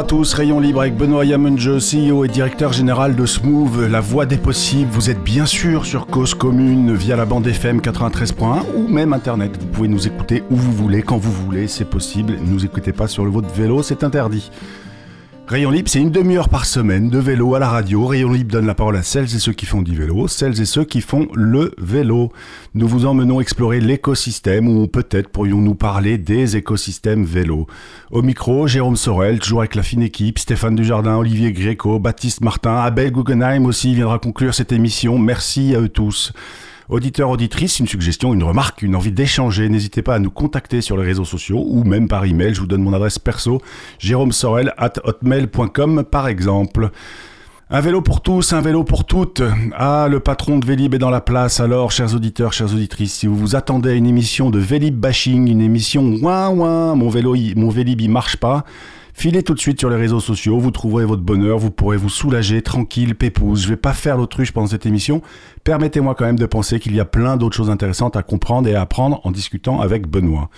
à tous, Rayon Libre avec Benoît Yamunje, CEO et directeur général de Smooth, la voix des possibles. Vous êtes bien sûr sur Cause Commune via la bande FM 93.1 ou même Internet. Vous pouvez nous écouter où vous voulez, quand vous voulez, c'est possible. Ne nous écoutez pas sur le votre vélo, c'est interdit. Rayon Libre, c'est une demi-heure par semaine de vélo à la radio. Rayon Libre donne la parole à celles et ceux qui font du vélo, celles et ceux qui font le vélo. Nous vous emmenons explorer l'écosystème ou peut-être pourrions-nous parler des écosystèmes vélo. Au micro, Jérôme Sorel, toujours avec la fine équipe, Stéphane Dujardin, Olivier Gréco, Baptiste Martin, Abel Guggenheim aussi viendra conclure cette émission. Merci à eux tous. Auditeur, auditrice, une suggestion, une remarque, une envie d'échanger, n'hésitez pas à nous contacter sur les réseaux sociaux ou même par email. Je vous donne mon adresse perso, jérôme sorel at hotmail.com par exemple. Un vélo pour tous, un vélo pour toutes. Ah, le patron de Vélib est dans la place. Alors, chers auditeurs, chères auditrices, si vous vous attendez à une émission de Vélib bashing, une émission ouin ouin, mon vélo, mon Vélib il marche pas, Filez tout de suite sur les réseaux sociaux, vous trouverez votre bonheur, vous pourrez vous soulager, tranquille, pépouze. Je vais pas faire l'autruche pendant cette émission. Permettez-moi quand même de penser qu'il y a plein d'autres choses intéressantes à comprendre et à apprendre en discutant avec Benoît.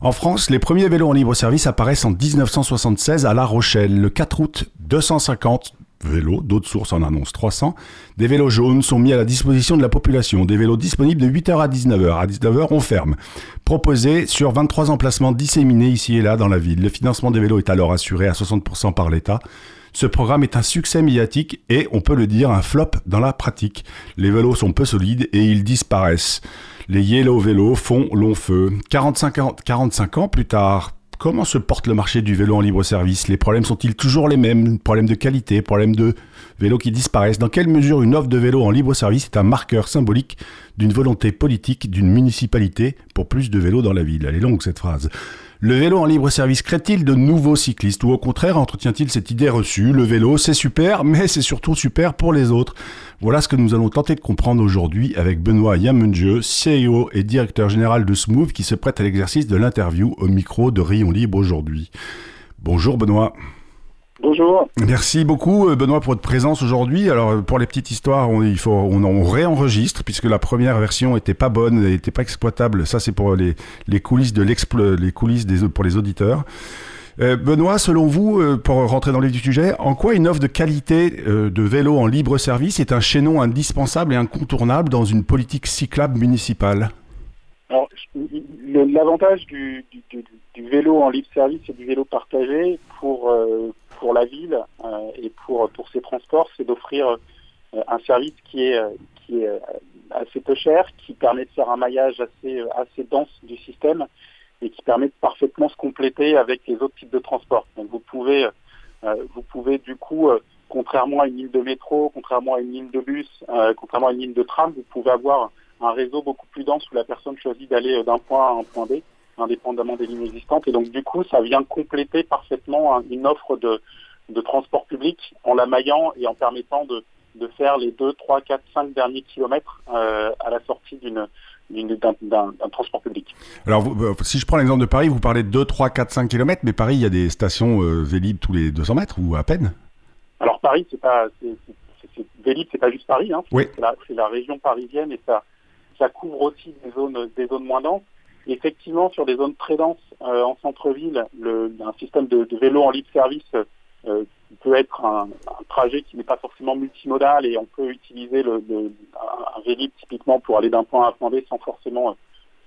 En France, les premiers vélos en libre service apparaissent en 1976 à La Rochelle. Le 4 août, 250 vélos, d'autres sources en annoncent 300. Des vélos jaunes sont mis à la disposition de la population. Des vélos disponibles de 8h à 19h. À 19h, on ferme. Proposés sur 23 emplacements disséminés ici et là dans la ville. Le financement des vélos est alors assuré à 60% par l'État. Ce programme est un succès médiatique et, on peut le dire, un flop dans la pratique. Les vélos sont peu solides et ils disparaissent. Les Yellow vélos font long feu. 45 ans, 45 ans plus tard, Comment se porte le marché du vélo en libre service Les problèmes sont-ils toujours les mêmes? Problèmes de qualité, problèmes de vélos qui disparaissent. Dans quelle mesure une offre de vélo en libre service est un marqueur symbolique d'une volonté politique d'une municipalité pour plus de vélos dans la ville? Elle est longue cette phrase. Le vélo en libre service crée-t-il de nouveaux cyclistes ou au contraire entretient-il cette idée reçue? Le vélo, c'est super, mais c'est surtout super pour les autres. Voilà ce que nous allons tenter de comprendre aujourd'hui avec Benoît Yamunje, CEO et directeur général de Smooth qui se prête à l'exercice de l'interview au micro de Rayon Libre aujourd'hui. Bonjour Benoît. Bonjour. Merci beaucoup euh, Benoît pour votre présence aujourd'hui. Alors euh, pour les petites histoires, on, il faut, on, réenregistre puisque la première version était pas bonne, n'était pas exploitable. Ça c'est pour les, les coulisses de les coulisses des, pour les auditeurs. Euh, Benoît, selon vous, pour rentrer dans le vif du sujet, en quoi une offre de qualité de vélo en libre service est un chaînon indispensable et incontournable dans une politique cyclable municipale? L'avantage du, du, du, vélo en libre service et du vélo partagé pour, pour la ville euh, et pour, pour ses transports, c'est d'offrir euh, un service qui est, qui est euh, assez peu cher, qui permet de faire un maillage assez, assez dense du système et qui permet de parfaitement se compléter avec les autres types de transports. Donc vous pouvez, vous pouvez du coup, contrairement à une ligne de métro, contrairement à une ligne de bus, contrairement à une ligne de tram, vous pouvez avoir un réseau beaucoup plus dense où la personne choisit d'aller d'un point A à un point B indépendamment des lignes existantes. Et donc, du coup, ça vient compléter parfaitement une offre de, de transport public en la maillant et en permettant de, de faire les 2, 3, 4, 5 derniers kilomètres euh, à la sortie d'une d'un transport public. Alors, euh, si je prends l'exemple de Paris, vous parlez de 2, 3, 4, 5 km, mais Paris, il y a des stations euh, Vélib tous les 200 mètres ou à peine? Alors, Paris, c'est pas, Vélib, c'est pas juste Paris, hein, c'est la, la, région parisienne et ça, ça couvre aussi des zones, des zones moins denses. Effectivement, sur des zones très denses euh, en centre-ville, un système de, vélo en libre service euh, peut être un, trajet qui n'est pas forcément multimodal et on peut utiliser le, un Vélib typiquement pour aller d'un point à un point B sans forcément euh,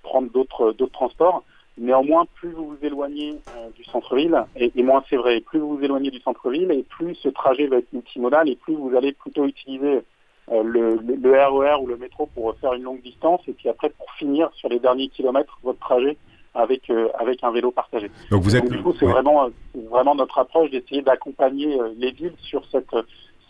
prendre d'autres transports. Néanmoins, plus vous vous éloignez du centre-ville, et, et, moins c'est vrai, plus vous vous éloignez du centre-ville, et plus ce trajet va être multimodal, et plus vous allez plutôt utiliser euh, le, le, RER e ou le métro pour faire une longue distance et puis après pour finir sur les derniers kilomètres votre trajet avec euh, avec un vélo partagé. Donc vous êtes du coup c'est vraiment vraiment notre approche d'essayer d'accompagner euh, les villes sur cette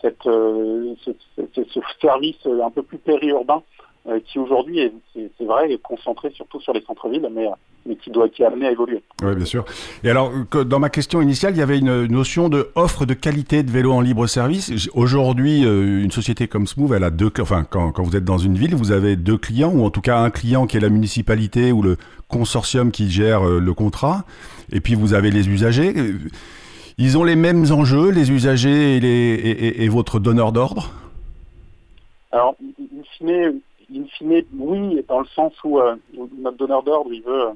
cette ce, ce, service un peu plus périurbain euh, qui aujourd'hui est, c'est vrai, est concentré surtout sur les centres-villes, mais, mais qui doit qui est amené à évoluer. Oui, bien sûr. Et alors, que dans ma question initiale, il y avait une notion de offre de qualité de vélo en libre service. Aujourd'hui, euh, une société comme Smooth, elle a deux, enfin, quand, quand vous êtes dans une ville, vous avez deux clients, ou en tout cas un client qui est la municipalité ou le consortium qui gère euh, le contrat, et puis vous avez les usagers. Ils ont les mêmes enjeux, les usagers et, les, et, et votre donneur d'ordre? Alors, in fine, in fine, oui, dans le sens où, euh, notre donneur d'ordre, il veut,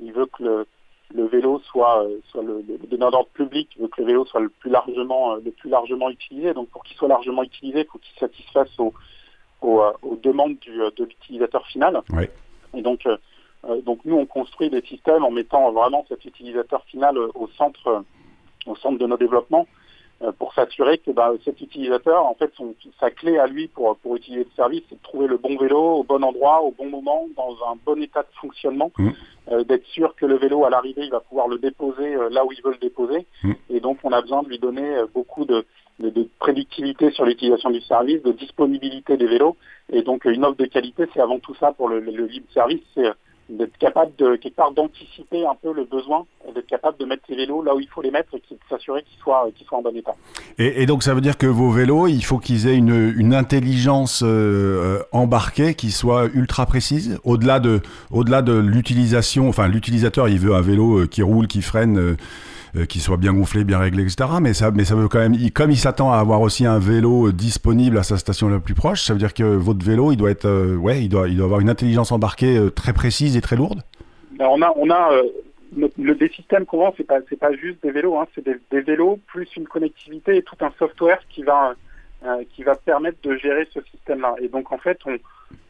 il veut que le, le vélo soit, soit le, le d'ordre public veut que le vélo soit le plus largement, le plus largement utilisé. Donc pour qu'il soit largement utilisé, il faut qu'il satisfasse aux, aux, demandes du, de l'utilisateur final. Et donc, donc nous, on construit des systèmes en mettant vraiment cet utilisateur final au centre, au centre de nos développements. Euh, pour s'assurer que bah, cet utilisateur, en fait, son, sa clé à lui pour, pour utiliser le service, c'est de trouver le bon vélo au bon endroit, au bon moment, dans un bon état de fonctionnement, mmh. euh, d'être sûr que le vélo, à l'arrivée, il va pouvoir le déposer euh, là où il veut le déposer. Mmh. Et donc, on a besoin de lui donner beaucoup de, de, de prédictivité sur l'utilisation du service, de disponibilité des vélos. Et donc, une offre de qualité, c'est avant tout ça pour le, le, le libre service, c'est d'être capable de quelque part d'anticiper un peu le besoin, d'être capable de mettre les vélos là où il faut les mettre et de s'assurer qu'ils soient, qu'ils soient en bon état. Et, et, donc ça veut dire que vos vélos, il faut qu'ils aient une, une intelligence euh, embarquée qui soit ultra précise, au-delà de, au-delà de l'utilisation. Enfin, l'utilisateur, il veut un vélo euh, qui roule, qui freine. Euh, euh, qui soit bien gonflé, bien réglé, etc. Mais ça, mais ça veut quand même, comme il s'attend à avoir aussi un vélo euh, disponible à sa station la plus proche, ça veut dire que votre vélo, il doit être, euh, ouais, il doit, il doit avoir une intelligence embarquée très précise et très lourde. Ben, on a, on a le, des systèmes qu'on vend, c'est pas, c'est pas juste des vélos, hein, c'est des, vélos plus une connectivité et tout un software qui va, qui va permettre de gérer ce système-là. Et donc en fait, on,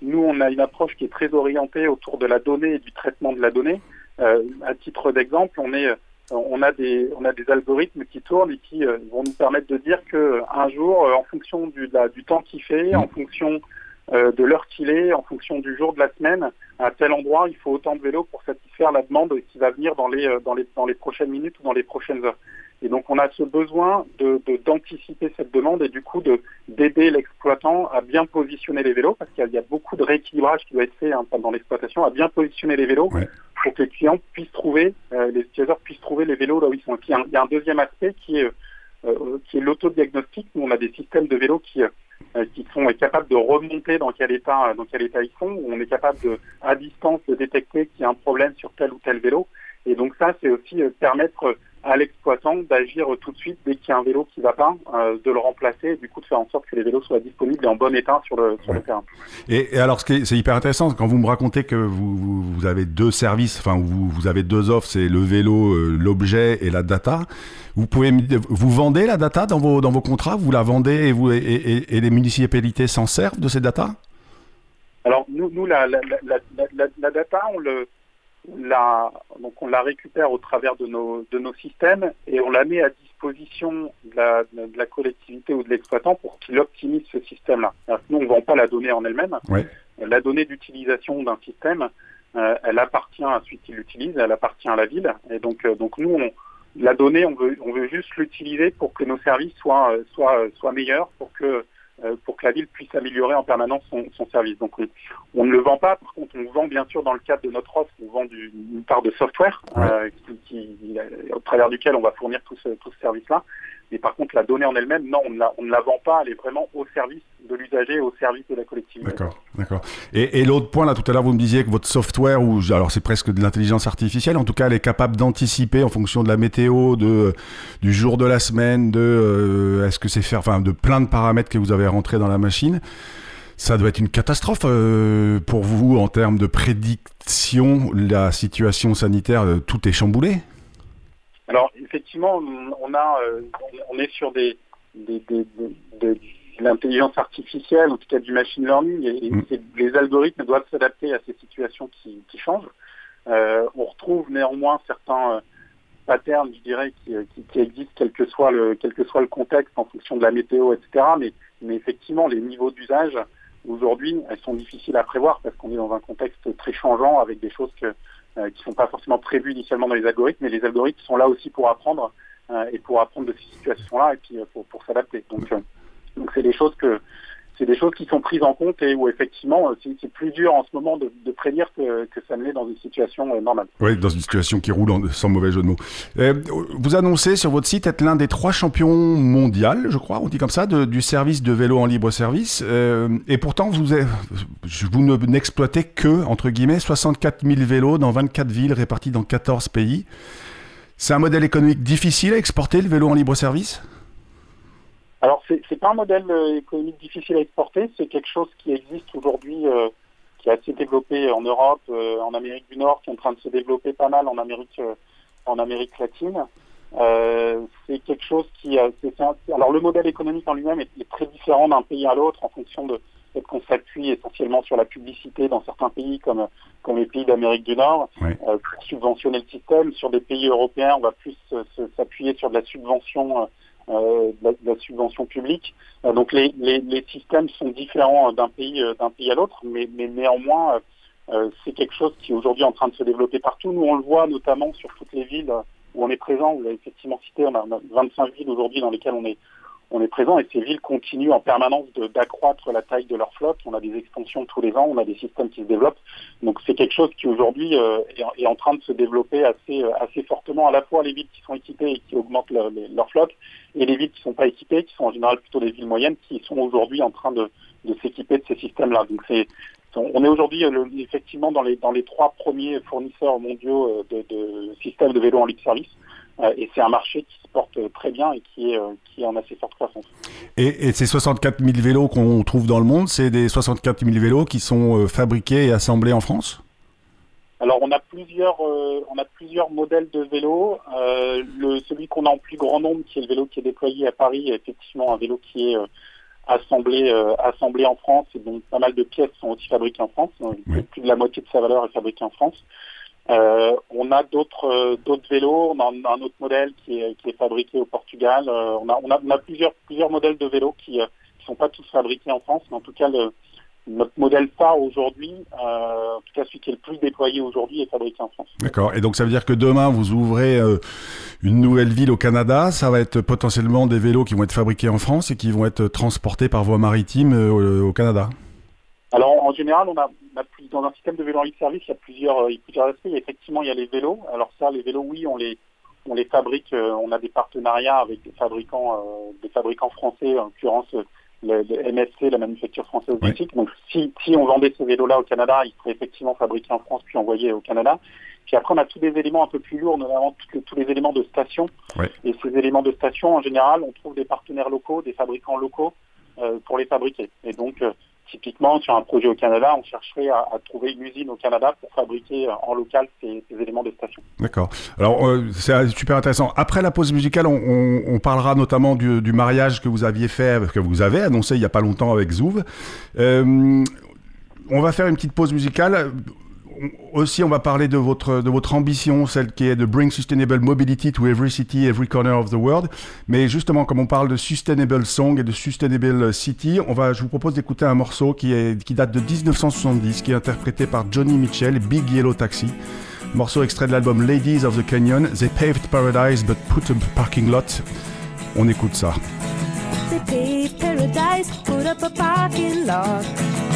nous, on a une approche qui est très orientée autour de la donnée et du traitement de la donnée. à titre d'exemple, on est on a des on a des algorithmes qui tournent et qui euh, vont nous permettre de dire que un jour, euh, en fonction du, du temps qu'il fait, en fonction euh, de l'heure qu'il est, en fonction du jour de la semaine, à tel endroit, il faut autant de vélos pour satisfaire la demande qui va venir dans les dans les dans les prochaines minutes ou dans les prochaines heures. Et donc on a ce besoin de d'anticiper cette demande et du coup de d'aider l'exploitant à bien positionner les vélos parce qu'il y, a beaucoup de rééquilibrage qui doit être fait hein, dans l'exploitation, à bien positionner les vélos pour que les clients puissent trouver, euh, les utilisateurs puissent trouver les vélos là où ils sont. Et puis, il y a un deuxième aspect qui est, euh, euh, qui est l'autodiagnostic. Nous, on a des systèmes de vélos qui, qui sont capables de remonter dans quel état, dans quel état ils sont. Où on est capable de, à distance, de détecter qu'il y a un problème sur tel ou tel vélo. Et donc ça, c'est aussi permettre à l'exploitant d'agir tout de suite dès qu'il y a un vélo qui ne va pas, euh, de le remplacer et du coup de faire en sorte que les vélos soient disponibles et en bon état sur le, sur le terrain. Et, alors, c'est hyper intéressant quand vous me racontez que vous, vous, avez deux services, enfin vous, vous avez deux offres, c'est le vélo, euh, l'objet et la data. Vous pouvez vous vendez la data dans vos dans vos contrats, vous la vendez et vous et, et, et les municipalités s'en servent de ces data? Alors nous, nous la, la, la, la data, on le la, donc on la récupère au travers de nos, de nos systèmes et on la met à disposition de la, de la collectivité ou de l'exploitant pour qu'il optimise ce système-là. Nous, on ne vend pas la donnée en elle-même. La donnée d'utilisation d'un système, euh, elle appartient à celui qui l'utilise, elle appartient à la ville. Et donc, euh, donc nous, on, la donnée, on veut, on veut juste l'utiliser pour que nos services soient, euh, soient, soient meilleurs, pour que pour que la ville puisse améliorer en permanence son, son service. Donc on, ne le vend pas, par contre on vend bien sûr dans le cadre de notre offre, on vend du, une part de software euh, qui, qui, au travers duquel on va fournir tout ce, tout ce service-là. Mais par contre, la donnée en elle-même, non, on ne, la, vend pas, elle est vraiment au service de l'usager, au service de la collectivité. D'accord, d'accord. Et, et l'autre point, là, tout à l'heure, vous me disiez que votre software, ou alors c'est presque de l'intelligence artificielle, en tout cas, elle est capable d'anticiper en fonction de la météo, de, du jour de la semaine, de euh, est-ce que c'est faire, enfin, de plein de paramètres que vous avez rentrés dans la machine. Ça doit être une catastrophe euh, pour vous en termes de prédiction. La situation sanitaire, euh, tout est chamboulé. Alors effectivement, on a, euh, on est sur des, des, des, de l'intelligence artificielle, en tout cas du machine learning, et, mm. les algorithmes doivent s'adapter à ces situations qui, qui changent. Euh, on retrouve néanmoins certains euh, patterns, je dirais, qui, qui, qui, existent quel que soit le quel que soit le contexte en fonction de la météo, etc. Mais, mais effectivement, les niveaux d'usage aujourd'hui, elles sont difficiles à prévoir parce qu'on est dans un contexte très changeant avec des choses que euh, qui ne sont pas forcément prévus initialement dans les algorithmes, mais les algorithmes sont là aussi pour apprendre euh, et pour apprendre de ces situations-là et puis euh, pour, pour s'adapter. Donc, donc c'est des choses que c'est des choses qui sont prises en compte et où effectivement c'est plus dur en ce moment de, prédire que, ça ne l'est dans une situation normale. Oui, dans une situation qui roule sans mauvais jeu de mots. vous annoncez sur votre site être l'un des trois champions mondiaux, je crois, on dit comme ça, du service de vélo en libre service. Euh, et pourtant, vous, vous n'exploitez que, entre guillemets, 64 000 vélos dans 24 villes réparties dans 14 pays. C'est un modèle économique difficile à exporter, le vélo en libre service? Alors, c'est n'est pas un modèle euh, économique difficile à exporter, c'est quelque chose qui existe aujourd'hui, euh, qui est assez développé en Europe, euh, en Amérique du Nord, qui est en train de se développer pas mal en Amérique, en Amérique latine. c'est quelque chose qui, alors le modèle économique en lui-même est, est, très différent d'un pays à l'autre en fonction de qu'on s'appuie essentiellement sur la publicité dans certains pays comme comme les pays d'Amérique du Nord pour subventionner le système. Sur des pays européens, on va plus s'appuyer sur de la subvention euh, de, la, subvention publique. Euh, donc les, les, les, systèmes sont différents d'un pays euh, d'un pays à l'autre, mais, mais, néanmoins c'est quelque chose qui est aujourd'hui en train de se développer partout. Nous on le voit notamment sur toutes les villes où on est présent. Vous l'avez effectivement cité, on a 25 villes aujourd'hui dans lesquelles on est on est présent et ces villes continuent en permanence d'accroître la taille de leur flotte. On a des extensions tous les ans, on a des systèmes qui se développent. Donc c'est quelque chose qui aujourd'hui euh, est, en train de se développer assez, euh, assez fortement, à la fois les villes qui sont équipées et qui augmentent leur, flotte, et les villes qui ne sont pas équipées, qui sont en général plutôt des villes moyennes, qui sont aujourd'hui en train de, s'équiper de ces systèmes-là. Donc on est aujourd'hui euh, effectivement dans les, trois premiers fournisseurs mondiaux de, systèmes de vélo en libre service. Euh, et c'est un marché qui se porte très bien et qui est, euh, qui est en assez forte croissance. Et, et ces 64 000 vélos qu'on trouve dans le monde, c'est des 64 000 vélos qui sont euh, fabriqués et assemblés en France? Alors on a plusieurs, on a plusieurs modèles de vélos. le, celui qu'on a en plus grand nombre, qui est le vélo qui est déployé à Paris, est effectivement un vélo qui est assemblé, assemblé en France. Et donc pas mal de pièces sont aussi fabriquées en France. Plus de la moitié de sa valeur est fabriquée en France. Euh, on a d'autres euh, d'autres vélos, on a un, autre modèle qui est, qui est fabriqué au Portugal. Euh, on, a, on, a, on, a, plusieurs plusieurs modèles de vélos qui ne sont pas tous fabriqués en France, mais en tout cas le, notre modèle phare aujourd'hui, en tout cas celui qui est le plus déployé aujourd'hui, est fabriqué en France. D'accord. Et donc ça veut dire que demain vous ouvrez une nouvelle ville au Canada, ça va être potentiellement des vélos qui vont être fabriqués en France et qui vont être transportés par voie maritime au Canada. Alors en général, on a, dans un système de vélo en libre service, il y a plusieurs, euh, plusieurs aspects. Effectivement, il y a les vélos. Alors ça, les vélos, oui, on les on les fabrique, euh, on a des partenariats avec des fabricants, euh, des fabricants français, en l'occurrence le, MSC, la manufacture française oui. Donc si, si on vendait ces vélos-là au Canada, ils seraient effectivement fabriqués en France puis envoyés au Canada. Puis après, on a tous des éléments un peu plus lourds, notamment tous les éléments de station. Et ces éléments de station, en général, on trouve des partenaires locaux, des fabricants locaux pour les fabriquer. Et donc, Typiquement, sur un projet au Canada, on chercherait à, trouver une usine au Canada pour fabriquer euh, en local ces, éléments de station. D'accord. Alors, euh, c'est euh, super intéressant. Après la pause musicale, on, parlera notamment du, mariage que vous aviez fait, que vous avez annoncé il n'y a pas longtemps avec Zouv. on va faire une petite pause musicale aussi, on va parler de votre, ambition, celle qui est de bring sustainable mobility to every city, every corner of the world. Mais justement, comme on parle de sustainable song et de sustainable city, on va, je vous propose d'écouter un morceau qui, est, qui date de 1970, qui est interprété par Johnny Mitchell, Big Yellow Taxi. Morceau extrait de l'album Ladies of the Canyon. They paved paradise but put a parking lot. On écoute ça. Paradise, put up parking lot.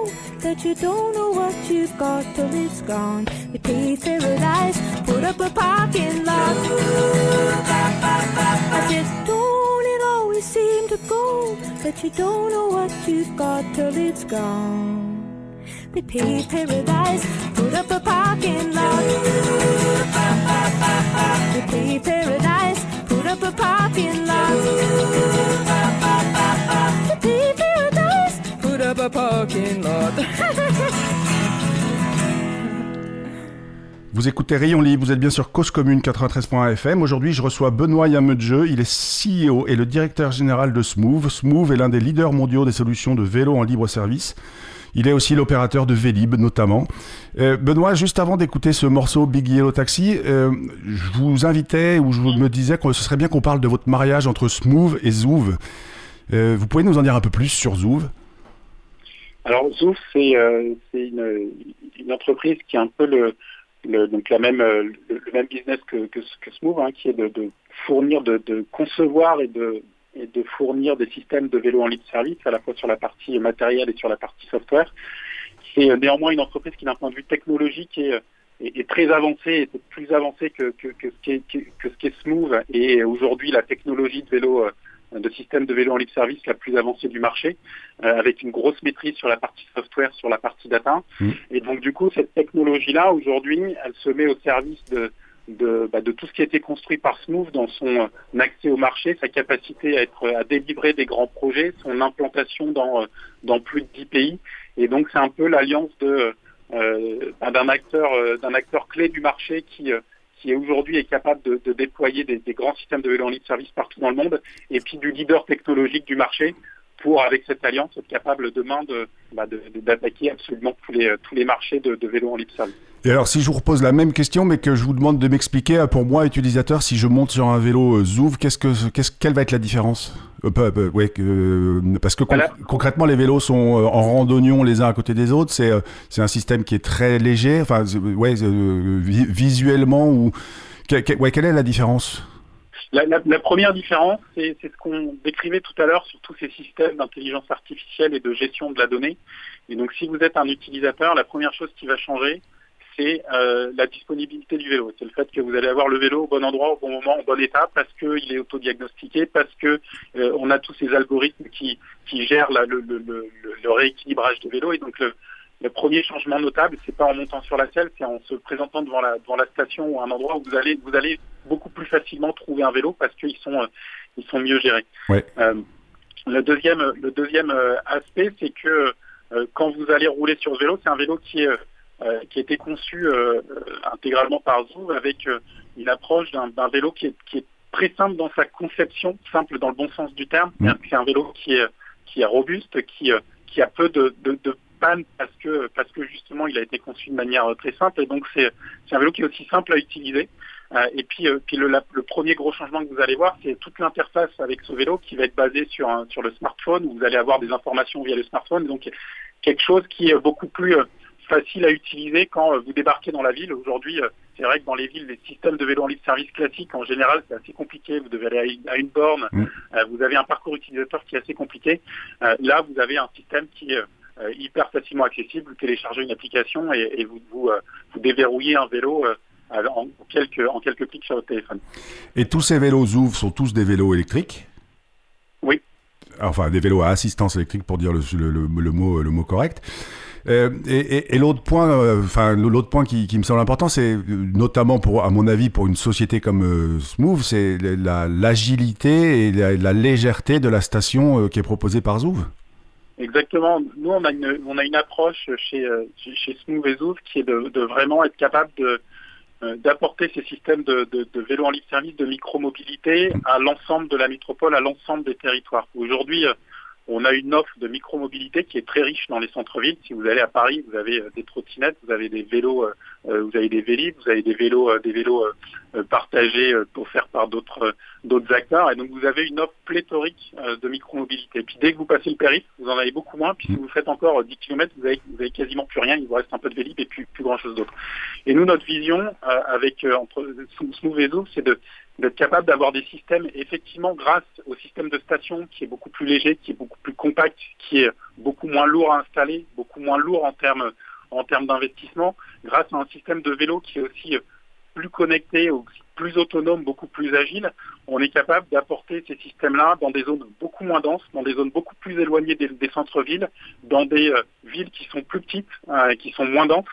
that you don't know what you've got till it's gone? We paved paradise, put up a parking lot. I said, don't it always seem to go that you don't know what you've got till it's gone? They paved paradise, put up a parking Vous écoutez Rayon Libre, vous êtes bien sur Cause Commune 93.fm. Aujourd'hui, je reçois Benoît Yamedjeu. Il est CEO et le directeur général de Smooth. Smooth est l'un des leaders mondiaux des solutions de vélo en libre service. Il est aussi l'opérateur de Vélib, notamment. Euh, Benoît, juste avant d'écouter ce morceau Big Yellow Taxi, euh, je vous invitais ou je me disais que ce serait bien qu'on parle de votre mariage entre Smooth et Zouv. Euh, vous pouvez nous en dire un peu plus sur Zouv? Alors Zouv, c'est une, entreprise qui est un peu le, donc la même, le, même business que, que, Smooth, hein, qui est de, fournir, de, concevoir et de, et de fournir des systèmes de vélo en libre service, à la fois sur la partie matérielle et sur la partie software. C'est euh, néanmoins une entreprise qui, d'un point de vue technologique, est, est, très avancée, est plus avancée que, que, que, ce qui est, que, ce qui est Smooth. Et aujourd'hui, la technologie de vélo euh, de système de vélo en libre service la plus avancée du marché, euh, avec une grosse maîtrise sur la partie software, sur la partie data. Mmh. Et donc du coup, cette technologie-là, aujourd'hui, elle se met au service de, de, bah, de, tout ce qui a été construit par Smooth dans son accès au marché, sa capacité à, être, à délivrer des grands projets, son implantation dans, dans plus de 10 pays. Et donc c'est un peu l'alliance de, euh, bah, d'un acteur, euh, d'un acteur clé du marché qui, qui aujourd'hui est capable de, de déployer des, grands systèmes de vélo en libre service partout dans le monde, et puis du leader technologique du marché pour, avec cette alliance, être capable demain de, bah, d'attaquer absolument tous les, tous les marchés de, de vélo en libre service. Et alors, si je vous repose la même question, mais que je vous demande de m'expliquer, euh, pour moi, utilisateur, si je monte sur un vélo euh, Zouv, qu'est-ce que, qu'est-ce, quelle va être la différence? Euh, ouais, Parce que concrètement, les vélos sont en randonnion les uns à côté des autres. C'est, c'est un système qui est très léger. Enfin, ouais, visuellement ou ouais, quelle est la différence? La, la, la, première différence, c'est ce qu'on décrivait tout à l'heure sur tous ces systèmes d'intelligence artificielle et de gestion de la donnée. Et donc, si vous êtes un utilisateur, la première chose qui va changer, c'est euh, la disponibilité du vélo. C'est le fait que vous allez avoir le vélo au bon endroit, au bon moment, en bon état, parce qu'il est autodiagnostiqué, parce que euh, on a tous ces algorithmes qui, qui gèrent la, le, le, le, le, rééquilibrage des vélos. Et donc le, le premier changement notable, c'est pas en montant sur la selle, c'est en se présentant devant la, devant la station ou un endroit où vous allez, vous allez beaucoup plus facilement trouver un vélo parce qu'ils sont, euh, ils sont mieux gérés. Ouais. Le deuxième, le deuxième aspect, c'est que quand vous allez rouler sur ce vélo, c'est un vélo qui est qui a été conçu euh, intégralement par Zouv avec euh, une approche d'un vélo qui est, qui est très simple dans sa conception, simple dans le bon sens du terme. Mmh. C'est un vélo qui est, qui est robuste, qui, qui a peu de, de, de panne parce que, parce que justement il a été conçu de manière très simple. Et donc c'est un vélo qui est aussi simple à utiliser. Euh, et puis, euh, puis le, la, le, premier gros changement que vous allez voir, c'est toute l'interface avec ce vélo qui va être basée sur, un, sur le smartphone, où vous allez avoir des informations via le smartphone. Donc quelque chose qui est beaucoup plus facile à utiliser quand euh, vous débarquez dans la ville. Aujourd'hui, euh, c'est vrai que dans les villes, les systèmes de vélo en libre service classiques, en général, c'est assez compliqué. Vous devez aller à une, borne. Mm. Euh, vous avez un parcours utilisateur qui est assez compliqué. là, vous avez un système qui est hyper facilement accessible. Vous téléchargez une application et, vous, vous, vous, déverrouillez un vélo en, quelques, en quelques clics sur votre téléphone. Et tous ces vélos Zouf sont tous des vélos électriques? Oui. Enfin, des vélos à assistance électrique pour dire le, le, le mot, le mot correct. Euh, et, l'autre point, euh, enfin l'autre point qui, me semble important, c'est notamment pour, à mon avis, pour une société comme euh, Smooth, c'est l'agilité et la, légèreté de la station qui est proposée par Zouv. Exactement. Nous, on a une, approche chez, chez Smooth et Zouv qui est de, vraiment être capable d'apporter ces systèmes de, de, de vélo en libre service, de micromobilité à l'ensemble de la métropole, à l'ensemble des territoires. Aujourd'hui, on a une offre de micromobilité qui est très riche dans les centres-villes. Si vous allez à Paris, vous avez euh, des trottinettes, vous avez des vélos, euh, euh, vous avez des vous avez des vélos, des vélos partagés offerts par d'autres acteurs. Et donc vous avez une offre pléthorique de micromobilité. Puis dès que vous passez le périph', vous en avez beaucoup moins. Puis si vous faites encore 10 km, vous avez, quasiment plus rien. Il vous reste un peu de vélib et plus, plus grand chose d'autre. Et nous, notre vision avec Smooth et c'est de d'être capable d'avoir des systèmes, effectivement, grâce au système de station qui est beaucoup plus léger, qui est beaucoup plus compact, qui est beaucoup moins lourd à installer, beaucoup moins lourd en termes en termes d'investissement, grâce à un système de vélo qui est aussi plus connecté, plus autonome, beaucoup plus agile, on est capable d'apporter ces systèmes-là dans des zones beaucoup moins denses, dans des zones beaucoup plus éloignées des, centres-villes, dans des euh, villes qui sont plus petites, euh, qui sont moins denses,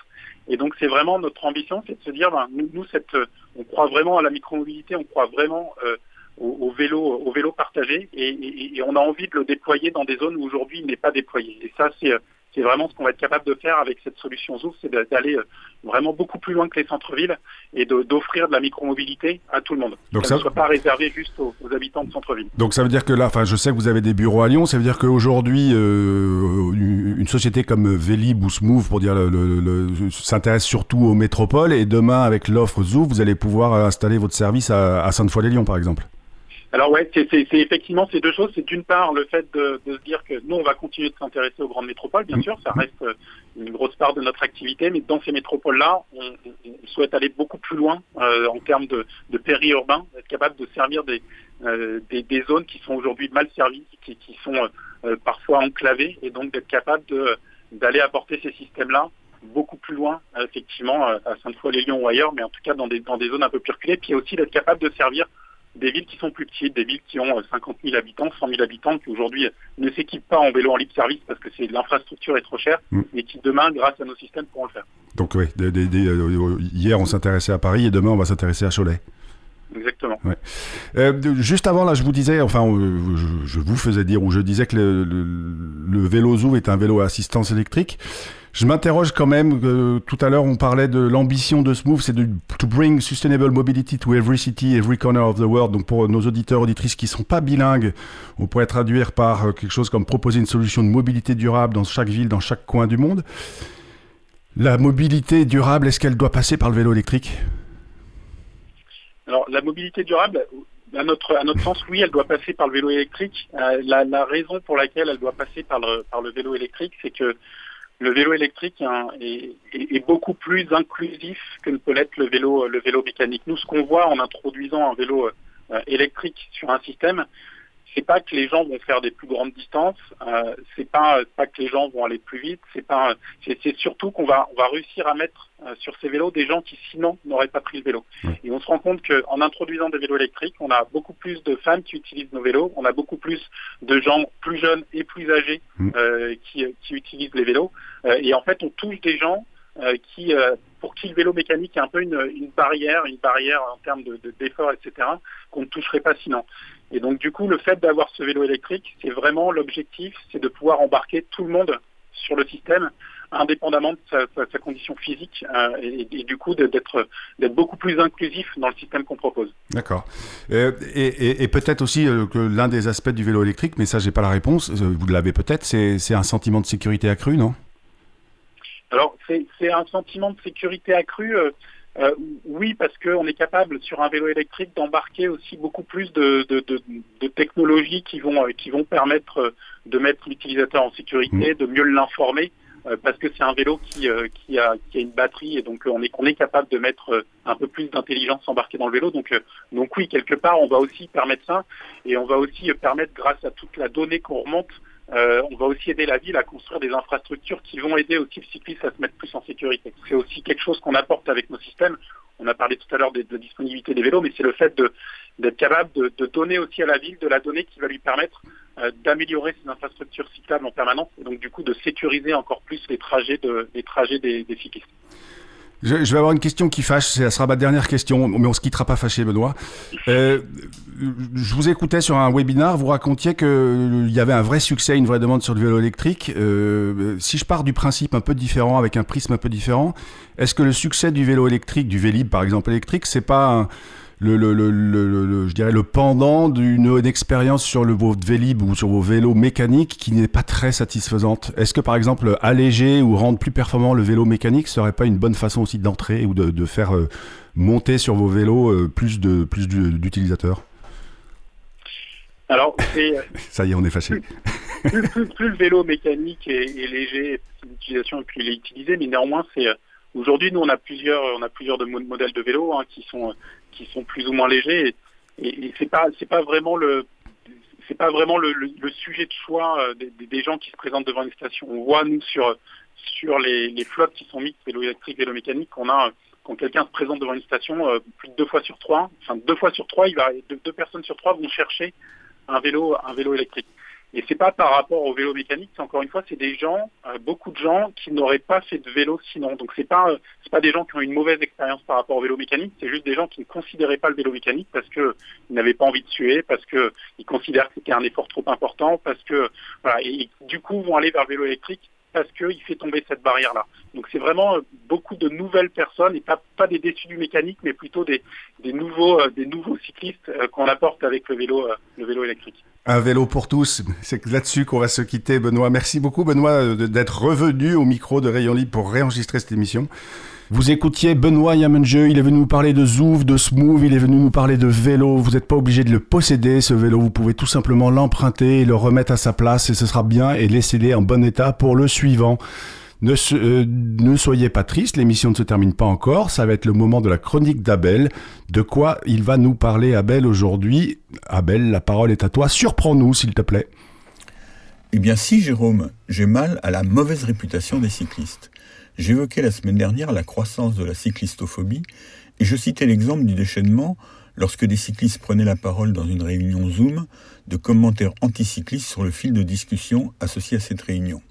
et donc c'est vraiment notre ambition, c'est de se dire, ben, nous, nous cette, on croit vraiment à la micromobilité, on croit vraiment euh, au, vélo, au vélo partagé, et, et, et, on a envie de le déployer dans des zones où aujourd'hui il n'est pas déployé. Et ça, c'est c'est vraiment ce qu'on va être capable de faire avec cette solution Zouf, c'est d'aller euh, vraiment beaucoup plus loin que les centres-villes et d'offrir de, la micromobilité à tout le monde. Donc ça ne soit pas réservé juste aux, habitants de centre-ville. Donc ça veut dire que là, enfin, je sais que vous avez des bureaux à Lyon, ça veut dire qu'aujourd'hui, euh, une société comme Vélib ou Smooth, pour dire, le, s'intéresse surtout aux métropoles et demain, avec l'offre Zouf, vous allez pouvoir installer votre service à, à Sainte-Foy-les-Lyons, par exemple. Alors ouais, c'est effectivement ces deux choses. C'est d'une part le fait de, se dire que nous, on va continuer de s'intéresser aux grandes métropoles, bien sûr, ça reste euh, une grosse part de notre activité, mais dans ces métropoles-là, on, souhaite aller beaucoup plus loin euh, en termes de, de périurbain, être capable de servir des, euh, des, zones qui sont aujourd'hui mal servies, qui, qui sont parfois enclavées, et donc d'être capable d'aller apporter ces systèmes-là beaucoup plus loin, effectivement, à Sainte-Foy-les-Lyons ou ailleurs, mais en tout cas dans des, dans des zones un peu plus reculées, puis aussi d'être capable de servir des villes qui sont plus petites, des villes qui ont 50 euh, 000 habitants, 100 000 habitants, qui aujourd'hui ne s'équipent pas en vélo en libre service parce que l'infrastructure est trop chère, mm. mais qui demain, grâce à nos systèmes, pourront le faire. Donc oui, euh, hier on s'intéressait à Paris et demain on va s'intéresser à Cholet. Exactement. Euh, juste avant, là, je vous disais, enfin, je, vous faisais dire, ou je disais que le, le vélo Zou est un vélo à assistance électrique. Je m'interroge quand même, euh, tout à l'heure on parlait de l'ambition de ce move, c'est de to bring sustainable mobility to every city, every corner of the world. Donc pour nos auditeurs, auditrices qui ne sont pas bilingues, on pourrait traduire par euh, quelque chose comme proposer une solution de mobilité durable dans chaque ville, dans chaque coin du monde. La mobilité durable, est-ce qu'elle doit passer par le vélo électrique? Alors la mobilité durable, à notre, à notre sens, oui, elle doit passer par le vélo électrique. Euh, la, raison pour laquelle elle doit passer par le vélo électrique, c'est que le vélo électrique hein, est, beaucoup plus inclusif que ne peut l'être le vélo, le vélo mécanique. Nous, ce qu'on voit en introduisant un vélo euh, électrique sur un système, c'est pas que les gens vont faire des plus grandes distances, euh, c'est pas pas que les gens vont aller plus vite, c'est pas c'est surtout qu'on va on va réussir à mettre euh, sur ces vélos des gens qui sinon n'auraient pas pris le vélo. Et on se rend compte qu'en introduisant des vélos électriques, on a beaucoup plus de femmes qui utilisent nos vélos, on a beaucoup plus de gens plus jeunes et plus âgés mm. euh, qui, qui utilisent les vélos, euh, et en fait on touche des gens euh, qui, euh, pour qui le vélo mécanique est un peu une, une barrière, une barrière en termes de, d'effort, etc., qu'on ne toucherait pas sinon. Et donc du coup, le fait d'avoir ce vélo électrique, c'est vraiment l'objectif, c'est de pouvoir embarquer tout le monde sur le système, indépendamment de sa, condition physique, euh, et, du coup d'être beaucoup plus inclusif dans le système qu'on propose. D'accord. et, et, peut-être aussi que l'un des aspects du vélo électrique, mais ça j'ai pas la réponse, vous l'avez peut-être, c'est, c'est un sentiment de sécurité accru, non? Alors, c'est un sentiment de sécurité accru. Euh, euh, oui, parce qu'on est capable sur un vélo électrique d'embarquer aussi beaucoup plus de, technologies qui vont, euh, qui vont permettre de mettre l'utilisateur en sécurité, mmh. de mieux l'informer, parce que c'est un vélo qui, qui, a, qui a une batterie et donc on est, on est capable de mettre un peu plus d'intelligence embarquée dans le vélo. Donc, donc oui, quelque part, on va aussi permettre ça et on va aussi permettre, grâce à toute la donnée qu'on remonte, euh, on va aussi aider la ville à construire des infrastructures qui vont aider aussi le cycliste à se mettre plus en sécurité. C'est aussi quelque chose qu'on apporte avec nos systèmes. On a parlé tout à l'heure de, la disponibilité des vélos, mais c'est le fait d'être capable de, donner aussi à la ville de la donnée qui va lui permettre euh, d'améliorer ses infrastructures cyclables en permanence et donc du coup de sécuriser encore plus les trajets des cyclistes. Je, vais avoir une question qui fâche, ça sera ma dernière question, mais on se quittera pas fâché, Benoît. Euh, je vous écoutais sur un webinar, vous racontiez qu'il euh, y avait un vrai succès, une vraie demande sur le vélo électrique. Euh, si je pars du principe un peu différent, avec un prisme un peu différent, est-ce que le succès du vélo électrique, du Vélib par exemple électrique, c'est pas un, le, le, le, le, je dirais le pendant d'une expérience sur le, vos Vélib ou sur vos vélos mécaniques qui n'est pas très satisfaisante. Est-ce que par exemple alléger ou rendre plus performant le vélo mécanique serait pas une bonne façon aussi d'entrer ou de, de faire euh, monter sur vos vélos euh, plus de plus d'utilisateurs? Alors, ça y est, on est fâché. Plus, plus, le vélo mécanique est, léger, l'utilisation est plus il est utilisé, mais néanmoins, c'est aujourd'hui nous on a plusieurs on a plusieurs de modèles de vélos hein, qui sont qui sont plus ou moins légers. Et, et, c'est pas c'est pas vraiment le c'est pas vraiment le, sujet de choix euh, des, gens qui se présentent devant une station. On voit nous sur sur les, flottes qui sont mixtes vélo électrique, vélo mécanique, qu'on a quand quelqu'un se présente devant une station, euh, plus de deux fois sur trois, enfin deux fois sur trois, il va deux personnes sur trois vont chercher un vélo un vélo électrique. Et c'est pas par rapport au vélo mécanique, c'est encore une fois, c'est des gens, euh, beaucoup de gens qui n'auraient pas fait de vélo sinon. Donc c'est pas, euh, c'est pas des gens qui ont une mauvaise expérience par rapport au vélo mécanique, c'est juste des gens qui ne considéraient pas le vélo mécanique parce que ils n'avaient pas envie de suer, parce que ils considèrent que c'était un effort trop important, parce que voilà, et, du coup vont aller vers le vélo électrique parce qu'il fait tomber cette barrière-là. Donc c'est vraiment euh, beaucoup de nouvelles personnes et pas, pas des déçus du mécanique, mais plutôt des, des nouveaux, des nouveaux cyclistes qu'on apporte avec le vélo, le vélo électrique. Un vélo pour tous, c'est là-dessus qu'on va se quitter, Benoît. Merci beaucoup, Benoît, d'être revenu au micro de Rayon Libre pour réenregistrer cette émission. Vous écoutiez Benoît Yamenjeu, il est venu nous parler de Zouf, de Smooth, il est venu nous parler de vélo. Vous n'êtes pas obligé de le posséder, ce vélo. Vous pouvez tout simplement l'emprunter et le remettre à sa place et ce sera bien et laissez-le en bon état pour le suivant. Ne, euh, ne, soyez pas triste, l'émission ne se termine pas encore, ça va être le moment de la chronique d'Abel. De quoi il va nous parler Abel aujourd'hui? Abel, la parole est à toi, surprends-nous s'il te plaît. Eh bien si Jérôme, j'ai mal à la mauvaise réputation des cyclistes. J'évoquais la semaine dernière la croissance de la cyclistophobie et je citais l'exemple du déchaînement lorsque des cyclistes prenaient la parole dans une réunion Zoom de commentaires anticyclistes sur le fil de discussion associé à cette réunion.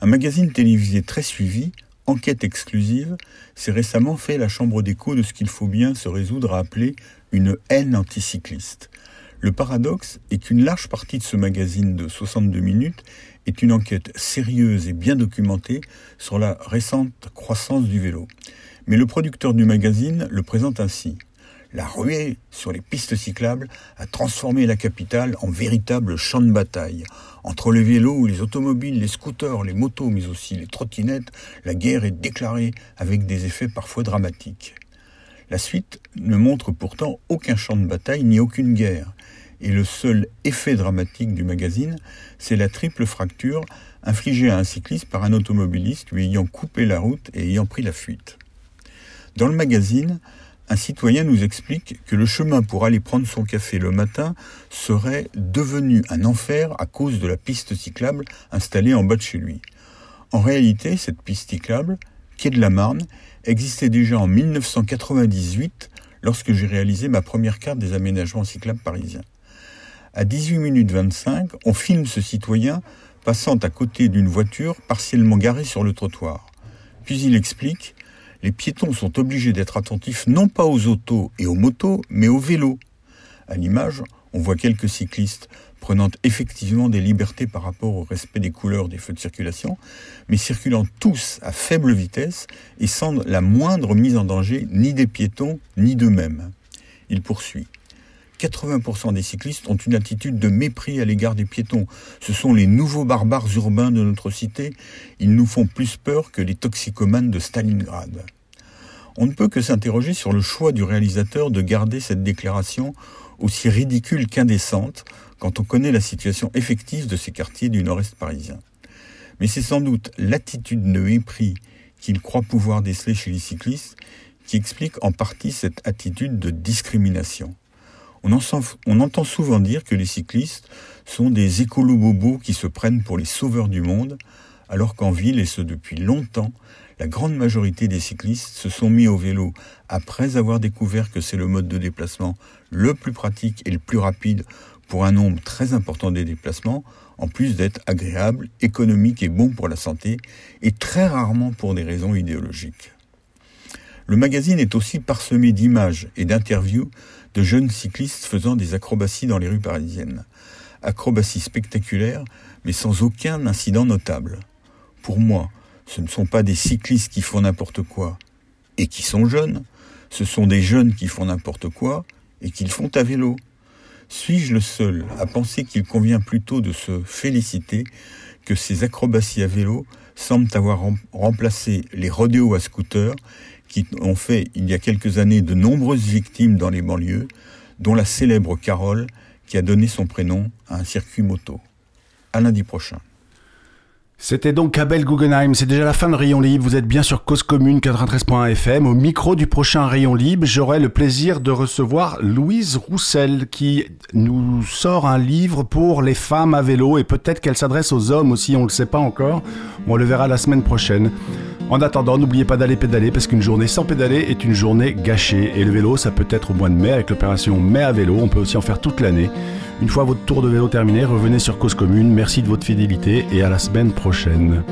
Un magazine télévisé très suivi, Enquête exclusive, s'est récemment fait la chambre d'écho de ce qu'il faut bien se résoudre à appeler une haine anticycliste. Le paradoxe est qu'une large partie de ce magazine de 62 minutes est une enquête sérieuse et bien documentée sur la récente croissance du vélo. Mais le producteur du magazine le présente ainsi. La ruée sur les pistes cyclables a transformé la capitale en véritable champ de bataille. Entre les vélos, les automobiles, les scooters, les motos, mais aussi les trottinettes, la guerre est déclarée avec des effets parfois dramatiques. La suite ne montre pourtant aucun champ de bataille ni aucune guerre et le seul effet dramatique du magazine, c'est la triple fracture infligée à un cycliste par un automobiliste lui ayant coupé la route et ayant pris la fuite. Dans le magazine, un citoyen nous explique que le chemin pour aller prendre son café le matin serait devenu un enfer à cause de la piste cyclable installée en bas de chez lui. En réalité, cette piste cyclable, quai de la Marne, existait déjà en 1998 lorsque j'ai réalisé ma première carte des aménagements cyclables parisiens. À 18 minutes 25, on filme ce citoyen passant à côté d'une voiture partiellement garée sur le trottoir. Puis il explique les piétons sont obligés d'être attentifs non pas aux autos et aux motos, mais aux vélos. À l'image, on voit quelques cyclistes prenant effectivement des libertés par rapport au respect des couleurs des feux de circulation, mais circulant tous à faible vitesse et sans la moindre mise en danger ni des piétons ni d'eux-mêmes. Il poursuit. 80% des cyclistes ont une attitude de mépris à l'égard des piétons. Ce sont les nouveaux barbares urbains de notre cité. Ils nous font plus peur que les toxicomanes de Stalingrad. On ne peut que s'interroger sur le choix du réalisateur de garder cette déclaration aussi ridicule qu'indécente quand on connaît la situation effective de ces quartiers du nord-est parisien. Mais c'est sans doute l'attitude de mépris qu'il croit pouvoir déceler chez les cyclistes qui explique en partie cette attitude de discrimination. On, entend souvent dire que les cyclistes sont des écolo-bobos qui se prennent pour les sauveurs du monde, alors qu'en ville, et ce depuis longtemps, la grande majorité des cyclistes se sont mis au vélo après avoir découvert que c'est le mode de déplacement le plus pratique et le plus rapide pour un nombre très important des déplacements, en plus d'être agréable, économique et bon pour la santé, et très rarement pour des raisons idéologiques. Le magazine est aussi parsemé d'images et d'interviews de jeunes cyclistes faisant des acrobaties dans les rues parisiennes. Acrobaties spectaculaires, mais sans aucun incident notable. Pour moi, ce ne sont pas des cyclistes qui font n'importe quoi et qui sont jeunes, ce sont des jeunes qui font n'importe quoi et qui le font à vélo. Suis-je le seul à penser qu'il convient plutôt de se féliciter que ces acrobaties à vélo semblent avoir remplacé les rodéos à scooter qui ont fait il y a quelques années de nombreuses victimes dans les banlieues, dont la célèbre Carole qui a donné son prénom à un circuit moto. À lundi prochain. C'était donc Abel Guggenheim, c'est déjà la fin de Rayon Libre, vous êtes bien sur Cause Commune 93.1 FM. Au micro du prochain Rayon Libre, j'aurai le plaisir de recevoir Louise Roussel qui nous sort un livre pour les femmes à vélo et peut-être qu'elle s'adresse aux hommes aussi, on ne le sait pas encore, on le verra la semaine prochaine. En attendant, n'oubliez pas d'aller pédaler parce qu'une journée sans pédaler est une journée gâchée. Et le vélo, ça peut être au mois de mai avec l'opération Mai à vélo. On peut aussi en faire toute l'année. Une fois votre tour de vélo terminé, revenez sur Cause Commune. Merci de votre fidélité et à la semaine prochaine.